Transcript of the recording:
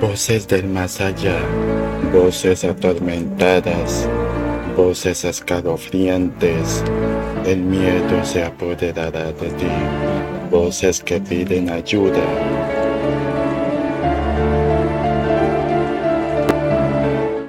Voces del más allá, voces atormentadas, voces escalofriantes, el miedo se apoderará de ti, voces que piden ayuda,